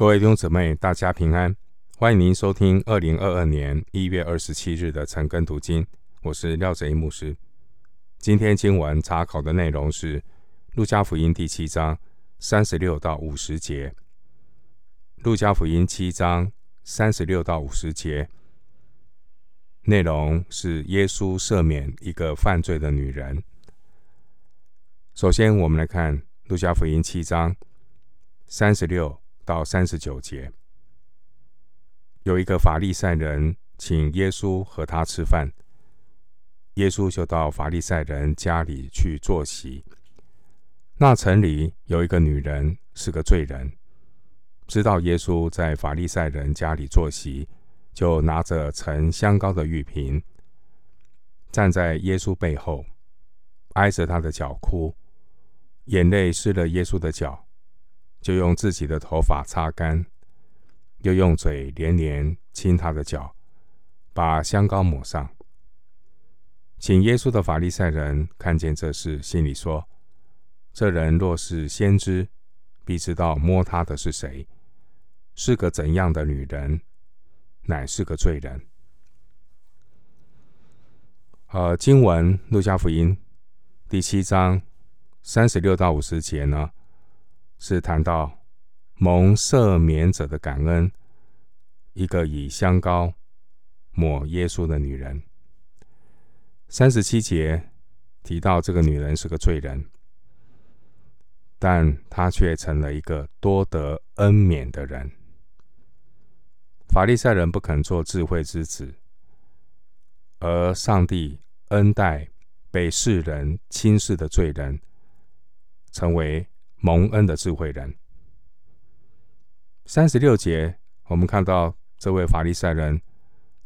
各位弟兄姊妹，大家平安！欢迎您收听二零二二年一月二十七日的晨更读经，我是廖哲一牧师。今天经文查考的内容是《路加福音》第七章三十六到五十节，《路加福音》七章三十六到五十节内容是耶稣赦免一个犯罪的女人。首先，我们来看《路加福音》七章三十六。到三十九节，有一个法利赛人请耶稣和他吃饭，耶稣就到法利赛人家里去坐席。那城里有一个女人是个罪人，知道耶稣在法利赛人家里坐席，就拿着盛香膏的玉瓶，站在耶稣背后，挨着他的脚哭，眼泪湿了耶稣的脚。就用自己的头发擦干，又用嘴连连亲他的脚，把香膏抹上。请耶稣的法利赛人看见这事，心里说：“这人若是先知，必知道摸他的是谁，是个怎样的女人，乃是个罪人。”呃，经文路加福音第七章三十六到五十节呢，是谈到蒙赦免者的感恩，一个以香膏抹耶稣的女人。三十七节提到这个女人是个罪人，但她却成了一个多得恩免的人。法利赛人不肯做智慧之子，而上帝恩待被世人轻视的罪人，成为。蒙恩的智慧人。三十六节，我们看到这位法利赛人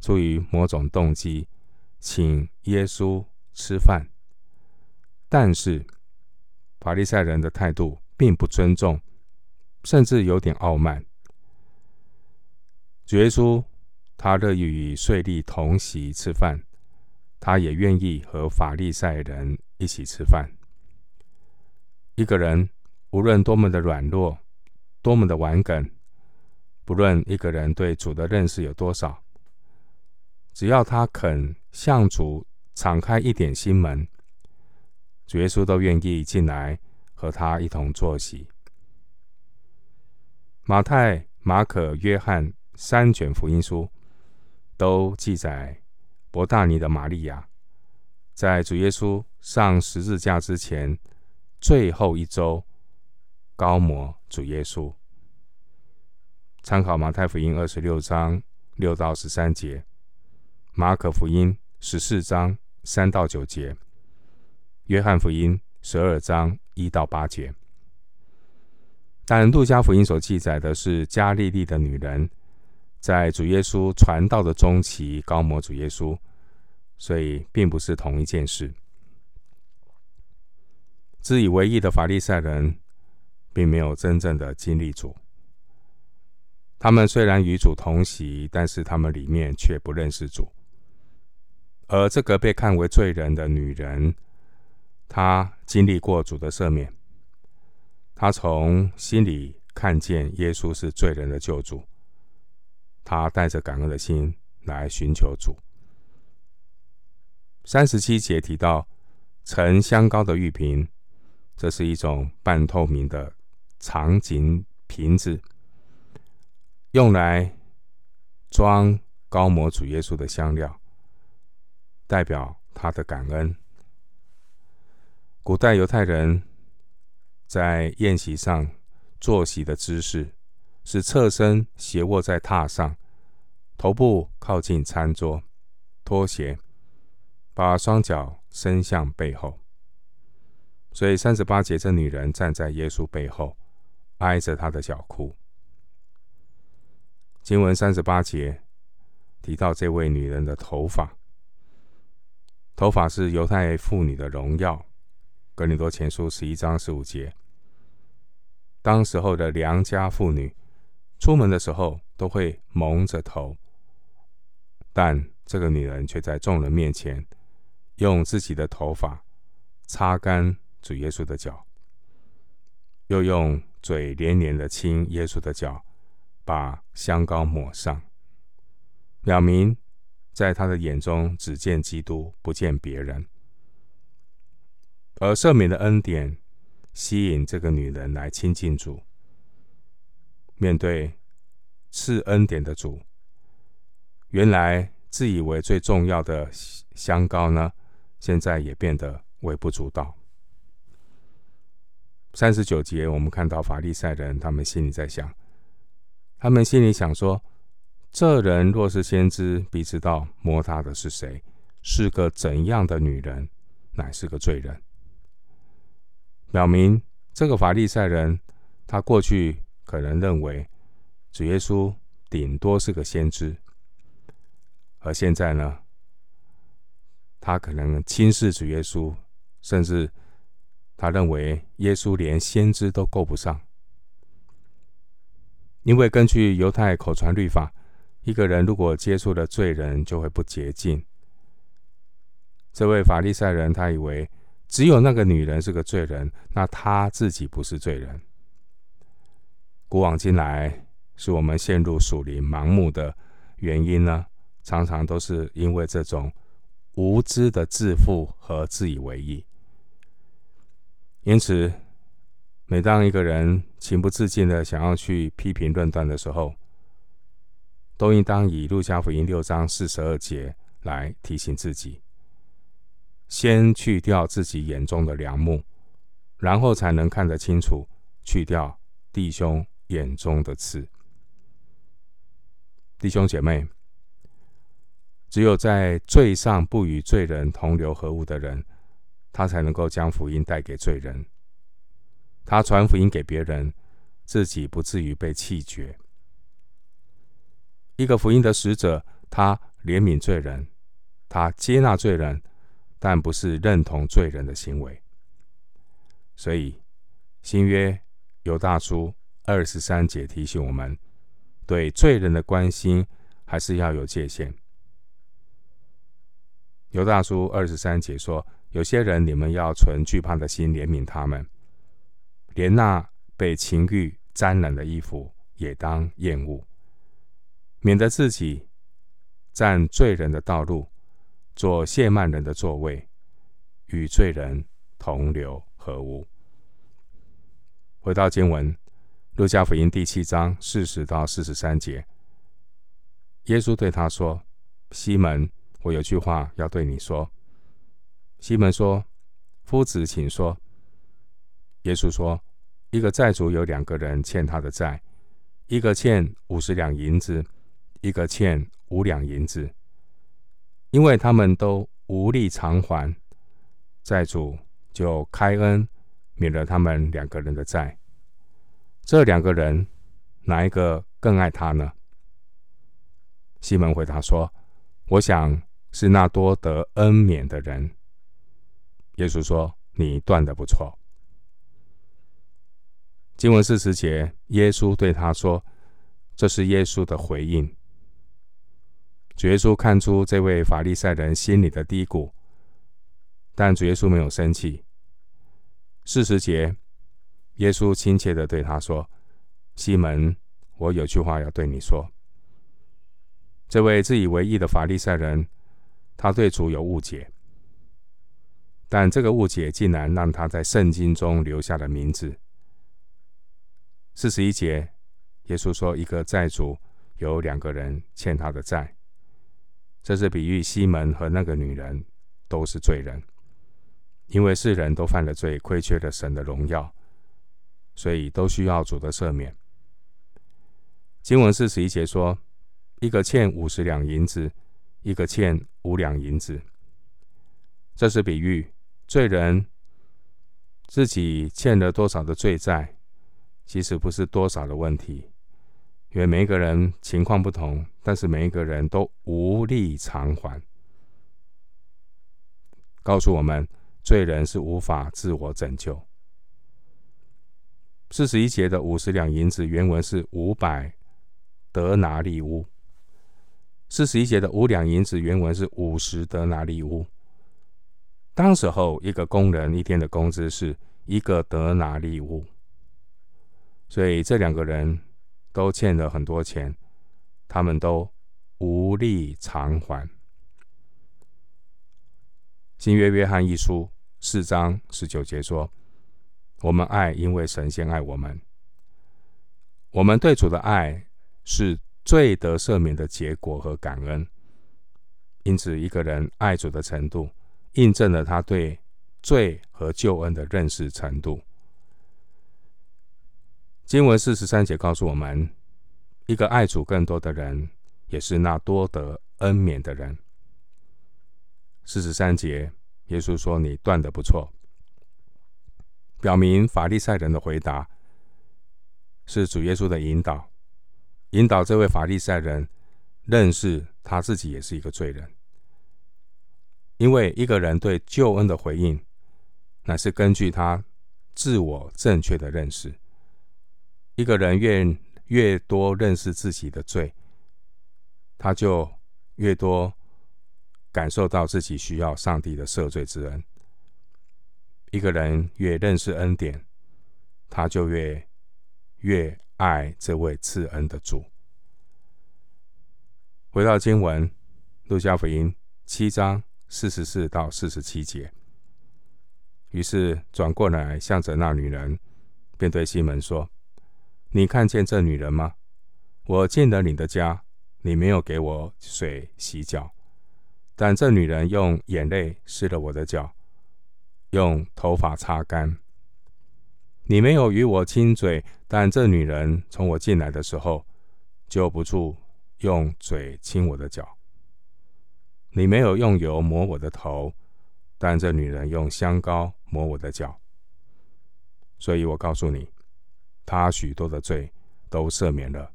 出于某种动机，请耶稣吃饭，但是法利赛人的态度并不尊重，甚至有点傲慢。主耶稣他乐意与税吏同席吃饭，他也愿意和法利赛人一起吃饭。一个人。无论多么的软弱，多么的顽梗，不论一个人对主的认识有多少，只要他肯向主敞开一点心门，主耶稣都愿意进来和他一同坐席。马太、马可、约翰三卷福音书都记载，伯大尼的玛利亚在主耶稣上十字架之前最后一周。高摩主耶稣。参考马太福音二十六章六到十三节，马可福音十四章三到九节，约翰福音十二章一到八节。但路加福音所记载的是加利利的女人，在主耶稣传道的中期高摩主耶稣，所以并不是同一件事。自以为义的法利赛人。并没有真正的经历主。他们虽然与主同席，但是他们里面却不认识主。而这个被看为罪人的女人，她经历过主的赦免，她从心里看见耶稣是罪人的救主，她带着感恩的心来寻求主。三十七节提到盛香膏的玉瓶，这是一种半透明的。长颈瓶子用来装高模主耶稣的香料，代表他的感恩。古代犹太人在宴席上坐席的姿势是侧身斜卧在榻上，头部靠近餐桌，脱鞋，把双脚伸向背后。所以三十八节，这女人站在耶稣背后。挨着他的脚哭。经文三十八节提到这位女人的头发，头发是犹太妇女的荣耀。哥林多前书十一章十五节，当时候的良家妇女出门的时候都会蒙着头，但这个女人却在众人面前用自己的头发擦干主耶稣的脚，又用。嘴连连的亲耶稣的脚，把香膏抹上，表明在他的眼中只见基督，不见别人。而赦免的恩典吸引这个女人来亲近主。面对赐恩典的主，原来自以为最重要的香膏呢，现在也变得微不足道。三十九节，我们看到法利赛人，他们心里在想，他们心里想说：这人若是先知，必知道摸他的是谁，是个怎样的女人，乃是个罪人。表明这个法利赛人，他过去可能认为主耶稣顶多是个先知，而现在呢，他可能轻视主耶稣，甚至。他认为耶稣连先知都够不上，因为根据犹太口传律法，一个人如果接触了罪人，就会不洁净。这位法利赛人他以为只有那个女人是个罪人，那他自己不是罪人。古往今来，使我们陷入属灵盲目的原因呢，常常都是因为这种无知的自负和自以为意。因此，每当一个人情不自禁的想要去批评论断的时候，都应当以路加福音六章四十二节来提醒自己：先去掉自己眼中的梁木，然后才能看得清楚，去掉弟兄眼中的刺。弟兄姐妹，只有在罪上不与罪人同流合污的人。他才能够将福音带给罪人，他传福音给别人，自己不至于被弃绝。一个福音的使者，他怜悯罪人，他接纳罪人，但不是认同罪人的行为。所以新约犹大书二十三节提醒我们，对罪人的关心还是要有界限。犹大书二十三节说。有些人，你们要存惧怕的心怜悯他们，连那被情欲沾染的衣服也当厌恶，免得自己占罪人的道路，做亵慢人的座位，与罪人同流合污。回到经文，路加福音第七章四十到四十三节，耶稣对他说：“西门，我有句话要对你说。”西门说：“夫子，请说。”耶稣说：“一个债主有两个人欠他的债，一个欠五十两银子，一个欠五两银子。因为他们都无力偿还，债主就开恩免了他们两个人的债。这两个人哪一个更爱他呢？”西门回答说：“我想是那多得恩免的人。”耶稣说：“你断的不错。”经文四十节，耶稣对他说：“这是耶稣的回应。”主耶稣看出这位法利赛人心里的低谷，但主耶稣没有生气。四十节，耶稣亲切地对他说：“西门，我有句话要对你说。”这位自以为义的法利赛人，他对主有误解。但这个误解竟然让他在圣经中留下了名字。四十一节，耶稣说：“一个债主有两个人欠他的债，这是比喻西门和那个女人都是罪人，因为世人都犯了罪，亏缺了神的荣耀，所以都需要主的赦免。”经文四十一节说：“一个欠五十两银子，一个欠五两银子，这是比喻。”罪人自己欠了多少的罪债，其实不是多少的问题，因为每一个人情况不同，但是每一个人都无力偿还。告诉我们，罪人是无法自我拯救。四十一节的五十两银子原文是五百德拿利乌，四十一节的五两银子原文是五十德拿利乌。当时候，一个工人一天的工资是一个德拿利乌，所以这两个人都欠了很多钱，他们都无力偿还。新约约翰一书四章十九节说：“我们爱，因为神先爱我们。我们对主的爱是罪得赦免的结果和感恩。因此，一个人爱主的程度，印证了他对罪和救恩的认识程度。”经文四十三节告诉我们，一个爱主更多的人，也是那多得恩免的人。四十三节，耶稣说：“你断的不错。”表明法利赛人的回答是主耶稣的引导，引导这位法利赛人认识他自己也是一个罪人。因为一个人对救恩的回应，乃是根据他自我正确的认识。一个人越越多认识自己的罪，他就越多感受到自己需要上帝的赦罪之恩。一个人越认识恩典，他就越越爱这位赐恩的主。回到经文，路加福音七章四十四到四十七节。于是转过来，向着那女人，便对西门说。你看见这女人吗？我进了你的家，你没有给我水洗脚，但这女人用眼泪湿了我的脚，用头发擦干。你没有与我亲嘴，但这女人从我进来的时候，就不住用嘴亲我的脚。你没有用油抹我的头，但这女人用香膏抹我的脚。所以我告诉你。她许多的罪都赦免了，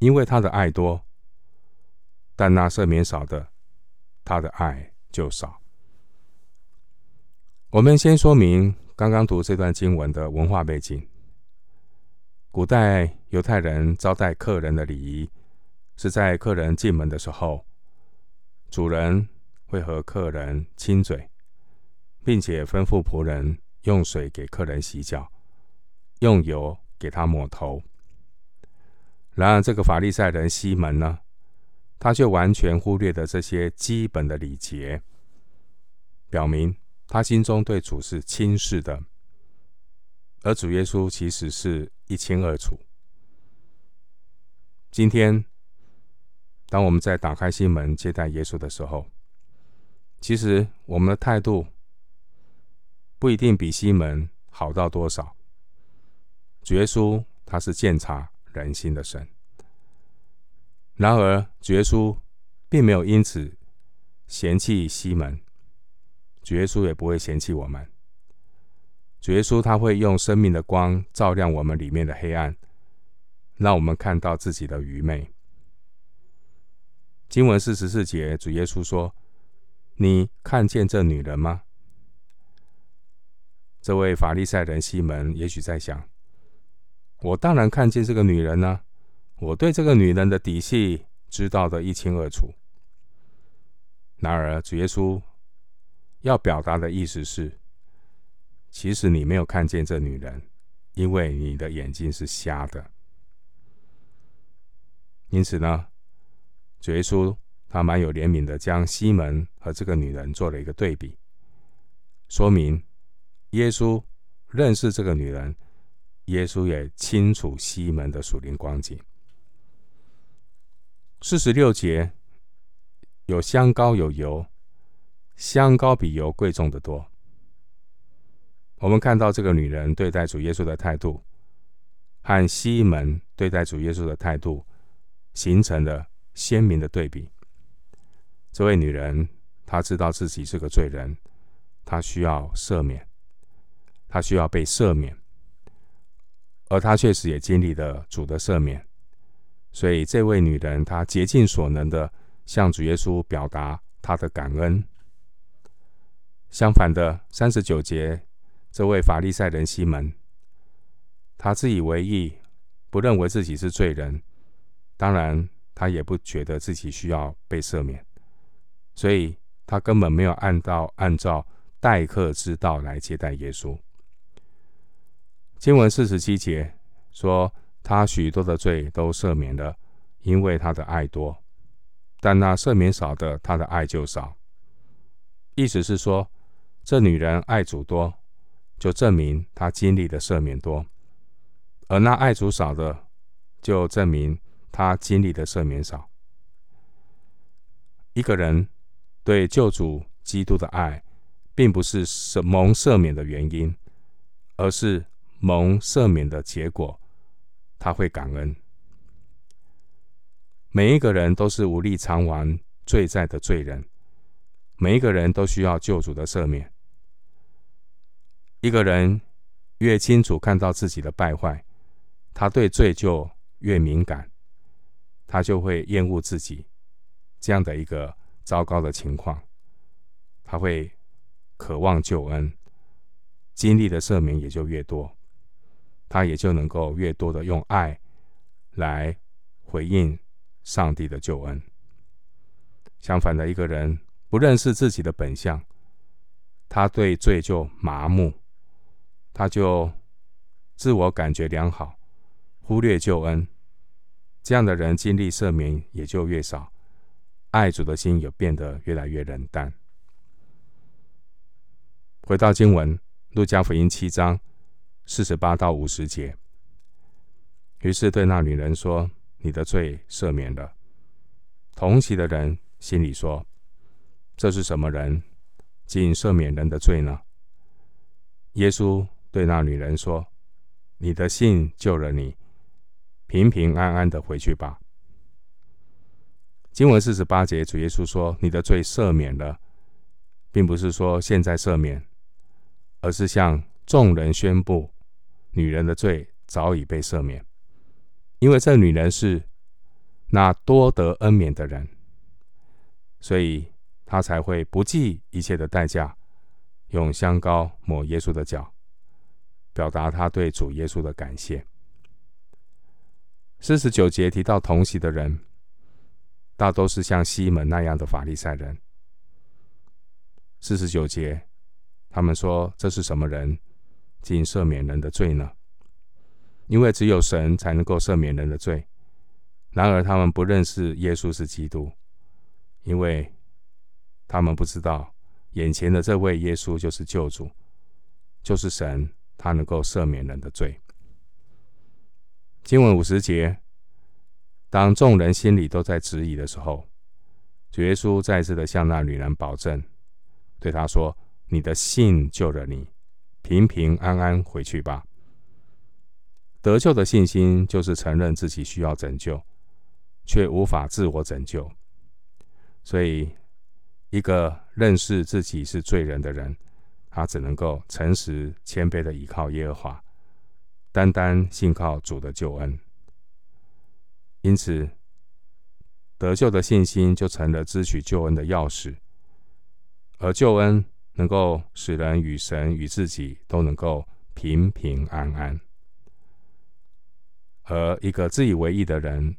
因为她的爱多；但那赦免少的，他的爱就少。我们先说明刚刚读这段经文的文化背景。古代犹太人招待客人的礼仪，是在客人进门的时候，主人会和客人亲嘴，并且吩咐仆人用水给客人洗脚。用油给他抹头。然而，这个法利赛人西门呢，他却完全忽略了这些基本的礼节，表明他心中对主是轻视的，而主耶稣其实是一清二楚。今天，当我们在打开心门接待耶稣的时候，其实我们的态度不一定比西门好到多少。主耶稣他是鉴察人心的神，然而主耶稣并没有因此嫌弃西门，主耶稣也不会嫌弃我们。主耶稣他会用生命的光照亮我们里面的黑暗，让我们看到自己的愚昧。经文四十四节，主耶稣说：“你看见这女人吗？”这位法利赛人西门也许在想。我当然看见这个女人呢，我对这个女人的底细知道得一清二楚。然而，主耶稣要表达的意思是，其实你没有看见这女人，因为你的眼睛是瞎的。因此呢，主耶稣他蛮有怜悯的，将西门和这个女人做了一个对比，说明耶稣认识这个女人。耶稣也清楚西门的属灵光景。四十六节有香膏有油，香膏比油贵重得多。我们看到这个女人对待主耶稣的态度，和西门对待主耶稣的态度，形成了鲜明的对比。这位女人她知道自己是个罪人，她需要赦免，她需要被赦免。而她确实也经历了主的赦免，所以这位女人她竭尽所能的向主耶稣表达她的感恩。相反的，三十九节，这位法利赛人西门，他自以为意，不认为自己是罪人，当然他也不觉得自己需要被赦免，所以他根本没有按照按照待客之道来接待耶稣。经文四十七节说：“他许多的罪都赦免了，因为他的爱多；但那赦免少的，他的爱就少。意思是说，这女人爱主多，就证明她经历的赦免多；而那爱主少的，就证明他经历的赦免少。一个人对救主基督的爱，并不是蒙赦免的原因，而是蒙赦免的结果。他会感恩。每一个人都是无力偿还罪债的罪人，每一个人都需要救主的赦免。一个人越清楚看到自己的败坏，他对罪就越敏感，他就会厌恶自己这样的一个糟糕的情况，他会渴望救恩，经历的赦免也就越多。他也就能够越多的用爱来回应上帝的救恩。相反的，一个人不认识自己的本相，他对罪就麻木，他就自我感觉良好，忽略救恩。这样的人经历赦免也就越少，爱主的心也变得越来越冷淡。回到经文，路加福音七章。四十八到五十节，于是对那女人说：“你的罪赦免了。”同席的人心里说：“这是什么人，竟赦免人的罪呢？”耶稣对那女人说：“你的信救了你，平平安安的回去吧。”经文四十八节，主耶稣说：“你的罪赦免了，并不是说现在赦免，而是向众人宣布。”女人的罪早已被赦免，因为这女人是那多得恩免的人，所以她才会不计一切的代价，用香膏抹耶稣的脚，表达她对主耶稣的感谢。四十九节提到同席的人，大都是像西门那样的法利赛人。四十九节，他们说：“这是什么人？”竟赦免人的罪呢？因为只有神才能够赦免人的罪。然而他们不认识耶稣是基督，因为他们不知道眼前的这位耶稣就是救主，就是神，他能够赦免人的罪。经文五十节，当众人心里都在质疑的时候，主耶稣再次的向那女人保证，对他说：“你的信救了你。”平平安安回去吧。得救的信心就是承认自己需要拯救，却无法自我拯救。所以，一个认识自己是罪人的人，他只能够诚实谦卑的倚靠耶和华，单单信靠主的救恩。因此，得救的信心就成了支取救恩的钥匙，而救恩。能够使人与神与自己都能够平平安安，而一个自以为义的人，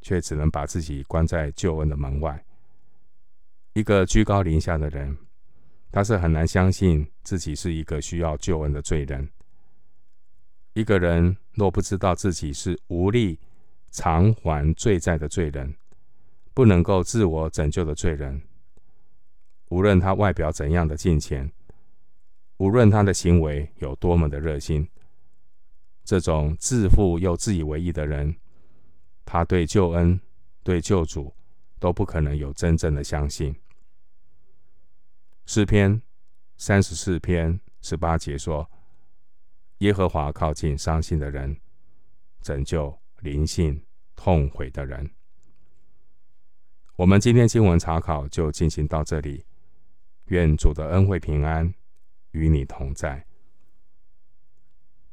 却只能把自己关在救恩的门外。一个居高临下的人，他是很难相信自己是一个需要救恩的罪人。一个人若不知道自己是无力偿还罪债的罪人，不能够自我拯救的罪人。无论他外表怎样的金钱，无论他的行为有多么的热心，这种自负又自以为意的人，他对救恩、对救主都不可能有真正的相信。诗篇三十四篇十八节说：“耶和华靠近伤心的人，拯救灵性痛悔的人。”我们今天新闻查考就进行到这里。愿主的恩惠平安与你同在。